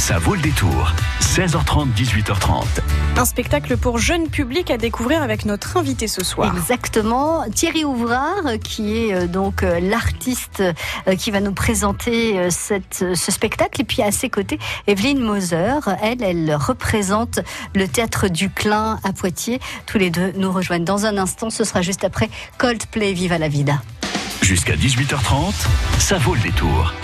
Ça vaut le détour. 16h30, 18h30. Un spectacle pour jeune public à découvrir avec notre invité ce soir. Exactement. Thierry Ouvrard, qui est euh, donc euh, l'artiste euh, qui va nous présenter cette, ce spectacle. Et puis à ses côtés, Evelyne Moser. Elle, elle représente le théâtre du Clin à Poitiers. Tous les deux nous rejoignent dans un instant. Ce sera juste après Coldplay Viva la Vida. Jusqu'à 18h30, ça vaut le détour.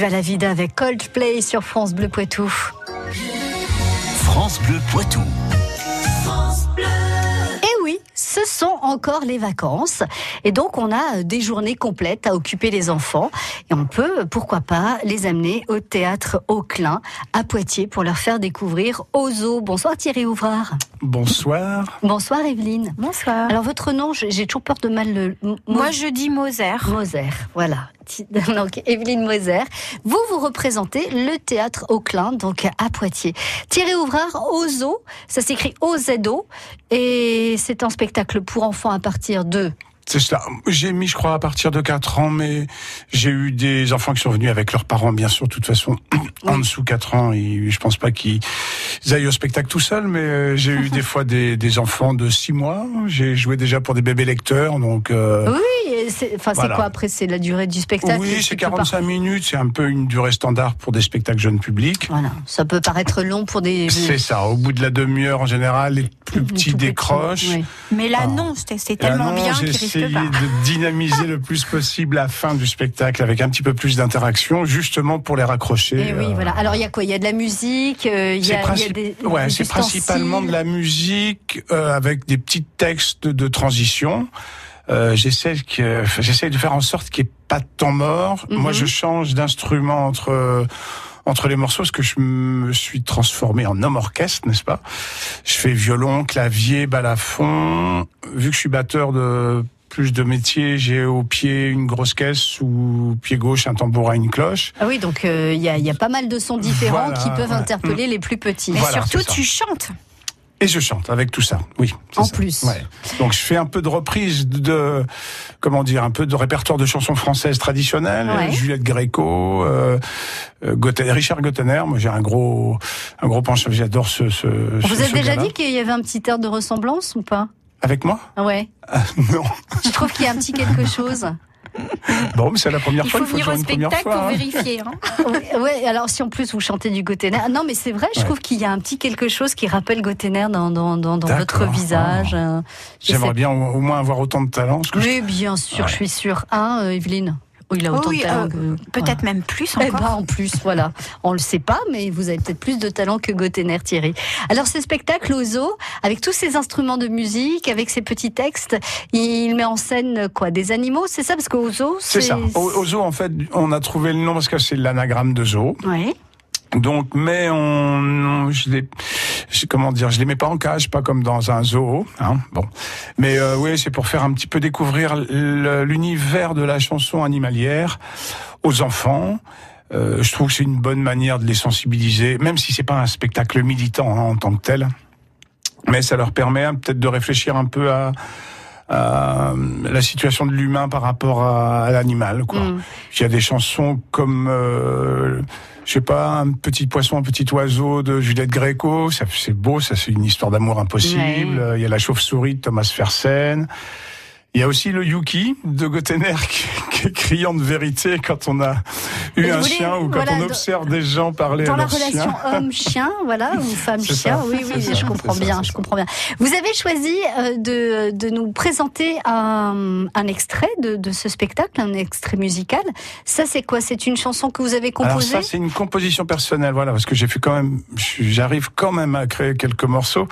Viva la vida avec Coldplay sur France Bleu Poitou. France Bleu Poitou. Eh oui, ce sont encore les vacances. Et donc, on a des journées complètes à occuper les enfants. Et on peut, pourquoi pas, les amener au théâtre Auclin à Poitiers pour leur faire découvrir Ozo. Bonsoir Thierry Ouvrard. Bonsoir. Bonsoir Evelyne. Bonsoir. Alors, votre nom, j'ai toujours peur de mal le. Moi, je dis Moser. Moser, voilà. donc Evelyne Moser. Vous, vous représentez le théâtre Auclin, donc à Poitiers. Thierry Ouvrard, Ozo, ça s'écrit O-Z-O, et c'est un spectacle pour enfants à partir de c'est ça. J'ai mis, je crois, à partir de 4 ans, mais j'ai eu des enfants qui sont venus avec leurs parents, bien sûr. De toute façon, en dessous 4 ans, et je pense pas qu'ils aillent au spectacle tout seuls, mais euh, j'ai eu des fois des, des, enfants de 6 mois. J'ai joué déjà pour des bébés lecteurs, donc. Euh, oui, c'est, enfin, c'est quoi après? C'est la durée du spectacle? Oui, c'est 45 minutes. C'est un peu une durée standard pour des spectacles jeunes publics. Voilà, ça peut paraître long pour des. C'est ça. Au bout de la demi-heure, en général, les plus petits décrochent. Mais là, non, c'est tellement bien qu'ils de dynamiser le plus possible la fin du spectacle avec un petit peu plus d'interaction, justement pour les raccrocher. Et eh oui, euh. voilà. Alors il y a quoi? Il y a de la musique, euh, il y, a, des. Ouais, c'est principalement de la musique euh, avec des petits textes de transition. j'essaie que j'essaie de faire en sorte qu'il n'y ait pas de temps mort. Moi, mhm. je change d'instrument entre entre les morceaux, parce que je me suis transformé en homme orchestre, n'est-ce pas? Je fais violon, clavier, balafon. Vu que je suis batteur de plus de métiers. J'ai au pied une grosse caisse ou au pied gauche un tambourin, une cloche. Ah oui, donc euh, il y, a, y, a, pas mal de sons différents qui peuvent interpeller les plus petits. Mais surtout, tu chantes. Et je chante avec tout ça, oui. En plus. Ouais. Donc je fais un peu de reprise de, comment dire, un peu de répertoire de chansons françaises traditionnelles. Juliette Gréco, euh, euh Richard Gottener. Moi j'ai un gros, un gros penchant. J'adore ce. ce Vous avez déjà dit qu'il y avait un petit air de ressemblance ou pas? Avec moi? Ouais. Ah, non. Je trouve qu'il y a un petit quelque chose. Bon, mais c'est la première fois. Il faut venir au spectacle pour hein. vérifier. Hein. ouais, alors si en plus vous chantez du Gotener, non, mais c'est vrai, je trouve qu'il y a un petit quelque chose qui rappelle Gotener dans, dans, dans, dans votre visage. Euh, J'aimerais bien au, moins avoir autant de talent. oui, bien sûr, je suis sûre. Hein, euh, Evelyne Oh, il a autant de talent euh, Peut-être même plus eh encore. Ben, en plus, voilà. On le sait pas, mais vous avez peut-être plus de talent que Gottener, Thierry. Alors, ce spectacle au zoo, avec tous ces instruments de musique, avec ces petits textes, il met en scène quoi Des animaux, c'est ça? Parce qu'au zoo, c'est ça. Au, zoo, en fait, on a trouvé le nom parce que c'est l'anagramme de zoo. Oui. Donc, mais on, je les, comment dire, je les mets pas en cage, pas comme dans un zoo, hein, bon. Mais euh, oui, c'est pour faire un petit peu découvrir l'univers de la chanson animalière aux enfants. Euh, je trouve que c'est une bonne manière de les sensibiliser, même si c'est pas un spectacle militant hein, en tant que tel. Mais ça leur permet hein, peut-être de réfléchir un peu à, la situation de l'humain par rapport à, l'animal. Quoi. Mm. Il y a des chansons comme euh, je sais pas, un petit poisson, un petit oiseau de Juliette Gréco, c'est beau, ça c'est une histoire d'amour impossible. Il y a la chauve-souris de Thomas Fersen. Il y a aussi le Yuki de Gotener qui, est criant de vérité quand on a eu un chien ou quand on observe des gens parler dans à la relation homme-chien, voilà, ou femme-chien. Oui, oui, je comprends bien, je comprends bien. Vous avez choisi euh, de, de nous présenter un, un extrait de, de, ce spectacle, un extrait musical. Ça, c'est quoi? C'est une chanson que vous avez composée Alors ça, c'est une composition personnelle, voilà, parce que j'ai fait quand même, j'arrive quand même à créer quelques morceaux.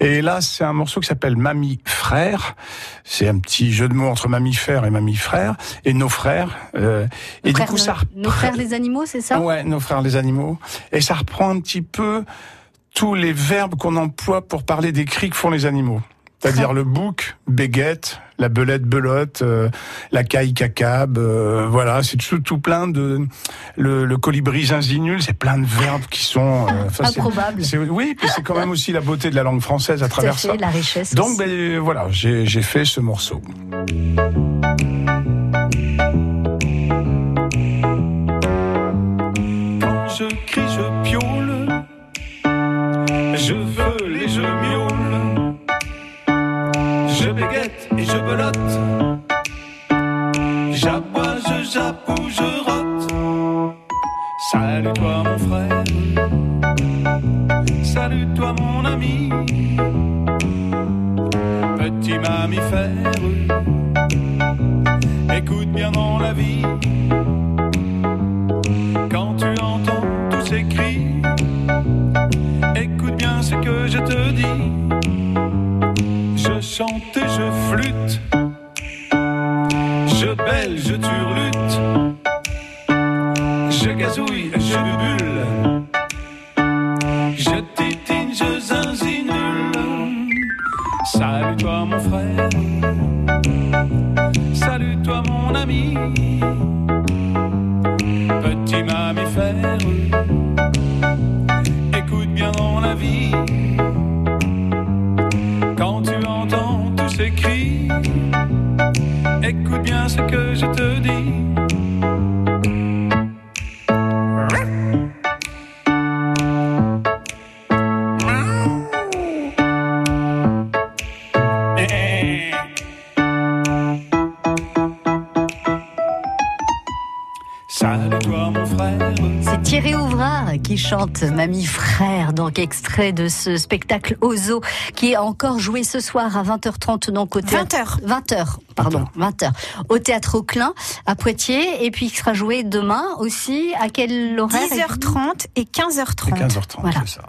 Et là, c'est un morceau qui s'appelle Mamie Frère. C'est un petit petit jeu de mots entre mammifères et mammifères et nos frères. Euh, et du coup, ça nos frères les animaux, c'est ça? Ouais, nos frères les animaux. Et ça reprend un petit peu tous les verbes qu'on emploie pour parler des cris que font les animaux. C'est-à-dire le bouc, béguette, la belette, belote, euh, la caille, cacab, euh, voilà, c'est tout, tout, plein de... Le, le colibri zinzinule, c'est plein de verbes qui sont... Euh, Improbables. Oui, puis c'est quand même aussi la beauté de la langue française à travers ça. la richesse. Donc, ben, voilà, j'ai fait ce morceau. Belote. J'aboie, je jappe je rote. Salut toi mon frère. Salut toi mon ami. Petit mammifère. Écoute bien dans la vie. Quand tu entends tous ces cris, écoute bien ce que je te dis je chante et je flûte, Salut toi mon frère, salut toi mon ami, petit mammifère, écoute bien mon avis. Quand tu entends tous ces cris, écoute bien ce que je te dis. Qui chante Mamie Frère, donc extrait de ce spectacle Ozo qui est encore joué ce soir à 20h30 donc au théâtre 20h 20h pardon 20h au théâtre Auclin à Poitiers et puis qui sera joué demain aussi à quel horaire 10h30 et 15h30. 15h30, Voilà. c'est ça.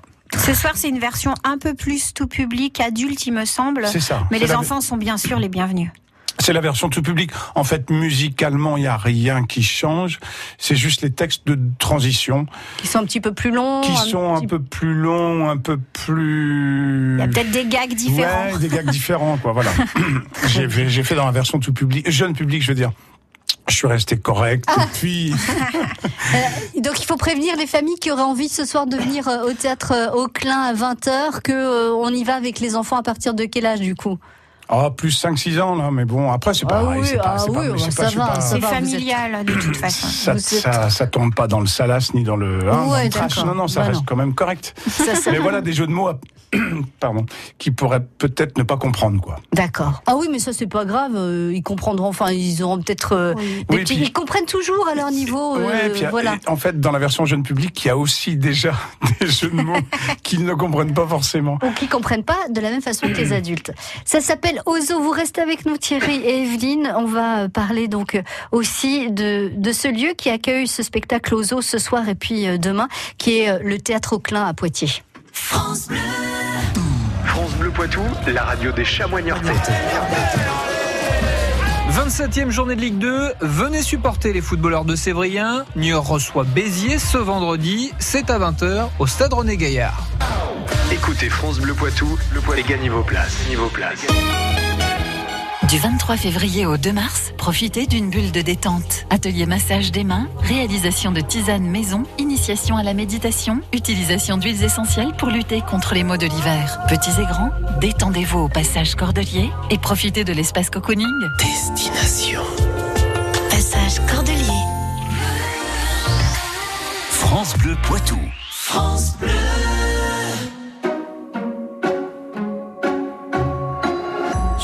Ce soir, c'est une version un peu plus tout public, adulte, il me semble. C'est ça. Mais C'est les la- enfants sont bien sûr les bienvenus. C'est la version tout public. En fait, musicalement, il n'y a rien qui change. C'est juste les textes de transition qui sont un petit peu plus longs qui sont un peu plus longs, un peu plus... Il y a peut-être des gags différents. Ouais, des gags différents, quoi. Voilà. j'ai fait, dans la version tout public, jeune public, je veux dire. Je suis resté correct. Ah. Puis, Donc il faut prévenir les familles qui auraient envie ce soir de venir euh, au théâtre euh, Auclin à 20h que euh, on y va avec les enfants à partir de quel âge du coup? Ah, plus 5-6 ans, là. Mais bon, après, c'est Ah pareil. oui, c'est pas, ah c'est pas- oui, c'est ça pas- c'est va, pas- C'est va, vous êtes- familial de toute façon. ça, êtes- ça, ça tombe pas dans le salace ni dans le, hein, dans Ouais, le trash. d'accord. Non, non, ça Bah reste non. quand même correct. Ça, ça- Mais voilà des jeux de mots, pardon, qui pourraient peut-être ne pas comprendre, quoi. D'accord. Ah oui, mais ça c'est pas grave. euh, ils comprendront. Enfin, ils auront peut-être. euh, Oui. petits- puis- Ils comprennent toujours à leur niveau. euh, Ouais, puis, voilà. en fait, dans la version jeune public, il y a aussi déjà des jeux de mots qu'ils ne comprennent pas forcément. Ou qui comprennent pas de la même façon que les adultes. Ça s'appelle Ozo. Vous restez avec nous, Thierry et Evelyne. On va euh, parler donc euh, aussi de, de ce lieu qui accueille ce spectacle Ozo ce soir et puis euh, demain, qui est euh, le théâtre Auclin à Poitiers. France Bleu Poitou, la radio des chamois niortais. 27e journée de Ligue 2, venez supporter les footballeurs de Sévrien. Niort reçoit Béziers ce vendredi, c'est à 20h au stade René Gaillard. Écoutez France Bleu Poitou, le poids et gagnez vos places. Niveau place. Du 23 février au 2 mars, profitez d'une bulle de détente. Atelier massage des mains, réalisation de tisanes maison, initiation à la méditation, utilisation d'huiles essentielles pour lutter contre les maux de l'hiver. Petits et grands, détendez-vous au passage Cordelier et profitez de l'espace cocooning. Destination. Passage Cordelier. France Bleu Poitou.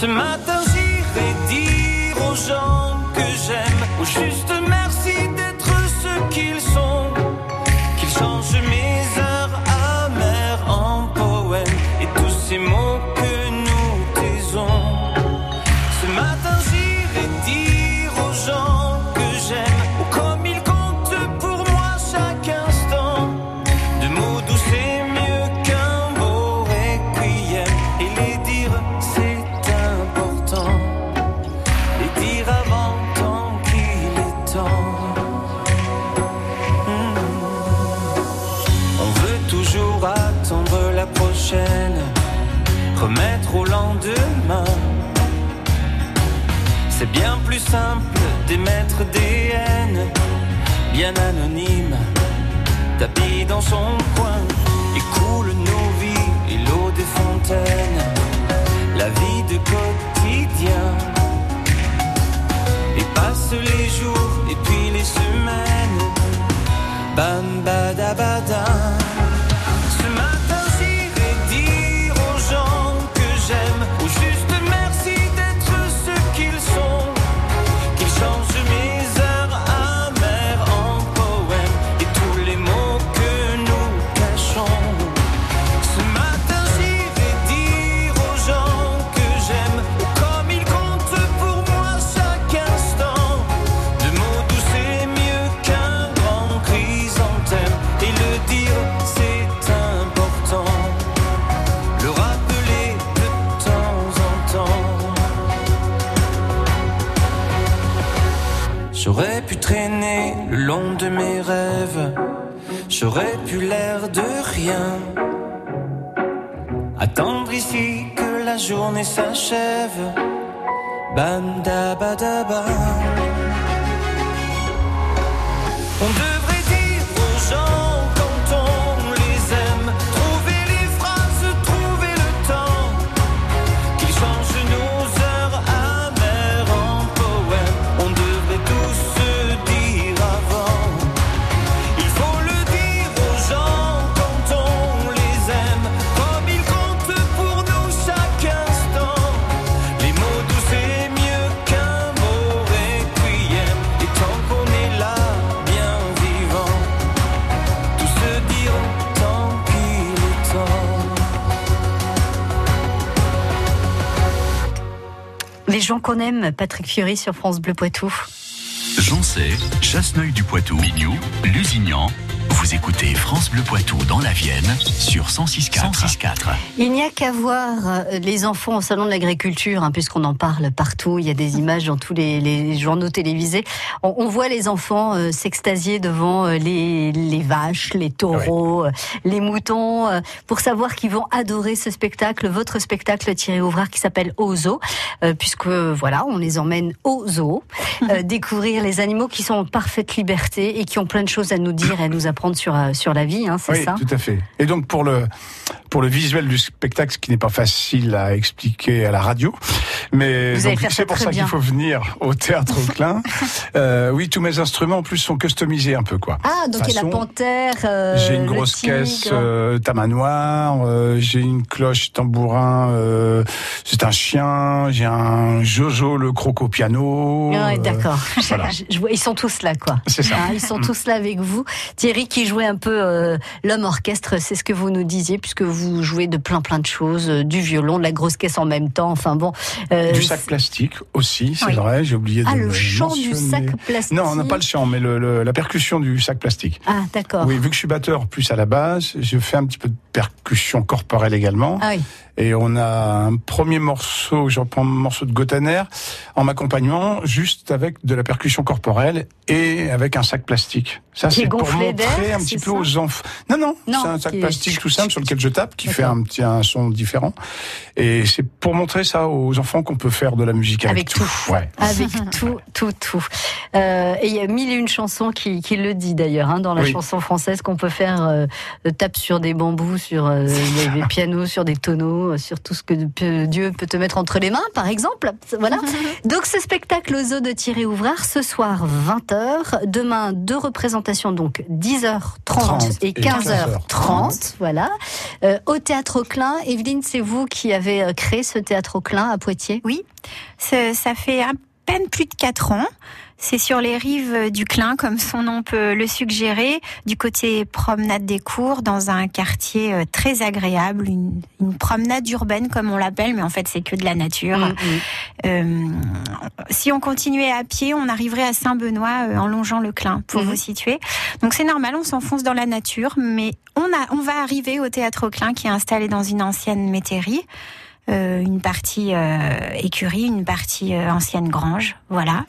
Ce matin j'irai dire aux gens que j'aime, au juste merci d'être ce qu'ils sont, qu'ils changent mes tapis dans son le long de mes rêves. J'aurais pu l'air de rien. Attendre ici que la journée s'achève. Bam da ba da ba. On Qu'on aime, Patrick Fiori sur France Bleu Poitou. Joncé, Chasseneuil du Poitou, Mignou, Lusignan. Vous écoutez France Bleu Poitou dans la Vienne sur 106.4. 106.4. Il n'y a qu'à voir euh, les enfants au salon de l'agriculture, hein, puisqu'on en parle partout. Il y a des images dans tous les, les journaux télévisés. On, on voit les enfants euh, s'extasier devant euh, les, les vaches, les taureaux, euh, les moutons, euh, pour savoir qu'ils vont adorer ce spectacle, votre spectacle Thierry Ouvrard qui s'appelle Au zoo, euh, puisque voilà, on les emmène au zoo, euh, découvrir les animaux qui sont en parfaite liberté et qui ont plein de choses à nous dire et à nous apprendre sur, euh, sur la vie, hein, c'est Oui, ça? tout à fait. Et donc pour le pour le visuel du spectacle, ce qui n'est pas facile à expliquer à la radio, mais c'est pour ça qu'il faut venir au théâtre Klein. Euh, oui, tous mes instruments en plus sont customisés un peu quoi. Ah, donc il y a la panthère. euh, J'ai une grosse tigre. caisse euh, tamanoir, euh, j'ai une cloche tambourin, c'est un chien, j'ai un Jojo le croco piano. Ah Ouais, euh, d'accord. voilà. Ils sont tous là, quoi. C'est ça. Hein, ils sont tous là avec vous. Thierry qui jouait un peu euh, l'homme orchestre, c'est ce que vous nous disiez, puisque vous jouez de plein plein de choses, euh, du violon, de la grosse caisse en même temps. Enfin bon. euh, Du sac plastique aussi, c'est Oui. vrai, j'ai oublié de Ah, le le chant du sac plastique. Non, on n'a pas le chant, mais le, le- la percussion du sac plastique. Ah, d'accord. Oui, vu que je suis batteur plus à la base, je fais un petit peu de percussion corporelle également. Ah oui. Et on a un premier morceau, je reprends un morceau de Gotaner, en m'accompagnant juste avec de la percussion corporelle et avec un sac plastique. Ça, c'est pour gonflé montrer d'air, un petit c'est peu aux enfants. Non, non, Non, c'est un sac est- plastique tout simple sur lequel je tape, qui fait un petit un son différent. Et c'est pour montrer ça aux enfants qu'on peut faire de la musique avec, Avec tout. Ouais. Avec tout, tout, tout. Euh, et il y a mille et une chansons qui, qui le dit d'ailleurs, hein, dans la Oui. chanson française qu'on peut faire euh, euh, tape sur des bambous, sur euh, des, des pianos, sur des tonneaux, euh, sur tout ce que Dieu peut te mettre entre les mains, par exemple. Voilà. Donc ce spectacle au zoo de Thierry Ouvrard, ce soir 20h, demain deux représentations, donc 10h30 30 et et 15h30. Voilà. Euh, au Théâtre Auclin, Evelyne, c'est vous qui avez euh, créé ce Théâtre Auclin à Poitiers? Ce- ça fait à peine plus de 4 ans. C'est sur les rives du Clin, comme son nom peut le suggérer, du côté promenade des cours, dans un quartier euh, très agréable, une, une promenade urbaine comme on l'appelle, mais en fait c'est que de la nature. Mm, mm. Euh, si on continuait à pied, on arriverait à Saint-Benoît euh, en longeant le Clin, pour Mhm. vous situer. Donc c'est normal, on s'enfonce dans la nature, mais on, a, on va arriver au théâtre au Clin qui est installé dans une ancienne métairie. Euh, une partie euh, écurie, une partie euh, ancienne grange, voilà.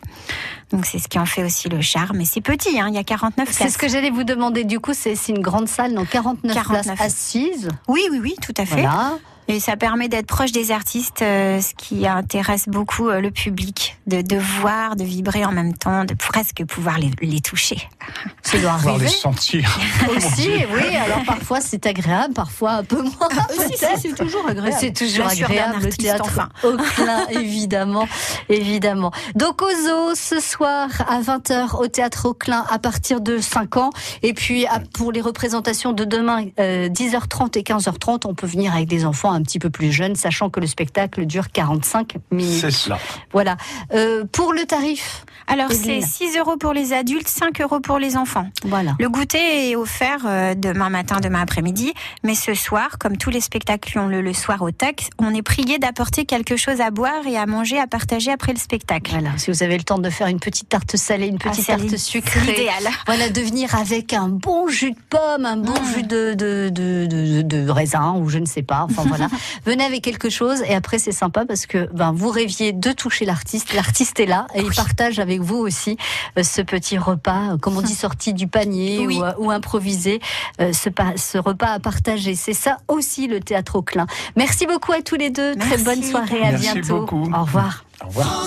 Donc c'est ce qui en fait aussi le charme. Et c'est petit, hein, il y a 49 C'est places. ce que j'allais vous demander. Du coup, c'est c'est une grande salle, donc 49, 49. places assises. Oui, oui, oui, tout à fait. Voilà. Et ça permet d'être proche des artistes, euh, ce qui intéresse beaucoup euh, le public, de, de voir, de vibrer en même temps, de presque pouvoir les, les toucher. Ça doit Pouvoir les sentir. Aussi, oui. Alors parfois c'est agréable, parfois un peu moins. peut-être. c'est toujours agréable. C'est toujours agréable le artiste, théâtre enfin. au Clin, évidemment, évidemment. Donc au zoo ce soir à 20h au théâtre au Clin à partir de 5 ans et puis pour les représentations de demain euh, 10h30 et 15h30 on peut venir avec des enfants un petit peu plus jeunes sachant que le spectacle dure 45 minutes. C'est cela. Voilà. Euh, pour le tarif, Alors c'est Evelyne. 6 euros pour les adultes, 5 euros pour les enfants. voilà. Le goûter est offert euh, demain matin, demain après-midi, mais ce soir, comme tous les spectacles qui ont le, le soir au TAC, on est prié d'apporter quelque chose à boire et à manger, à partager après le spectacle. Voilà, si vous avez le temps de faire une petite tarte salée, une petite Ah, tarte sucrée, c'est l'idéal. Voilà, de venir avec un bon jus de pomme, un bon Mm. jus de, de, de, de, de raisin ou je ne sais pas. Enfin voilà, Venez avec quelque chose et après c'est sympa parce que ben, vous rêviez de toucher l'artiste. L'artiste est là et il partage avec vous aussi euh, ce petit repas, euh, comme on dit, sorti du panier Oui. ou, euh, ou improvisé, ce, pa- ce repas à partager. C'est ça aussi le théâtre au clin. Merci beaucoup à tous les deux. Très bonne soirée. À Merci bientôt. beaucoup. Au revoir. Au revoir.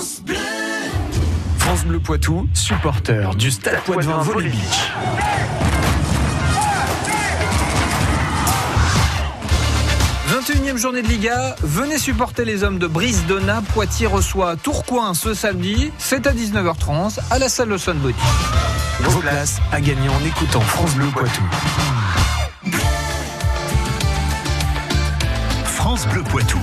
France Bleu Poitou, supporter du Stade Poitvin Volley 21e journée de Liga, venez supporter les hommes de Brice-Dona. Poitiers reçoit Tourcoing ce samedi, c'est à 19h30 à la salle de Sunbody. Vos places à gagner en écoutant France Bleu Poitou. France Bleu Poitou.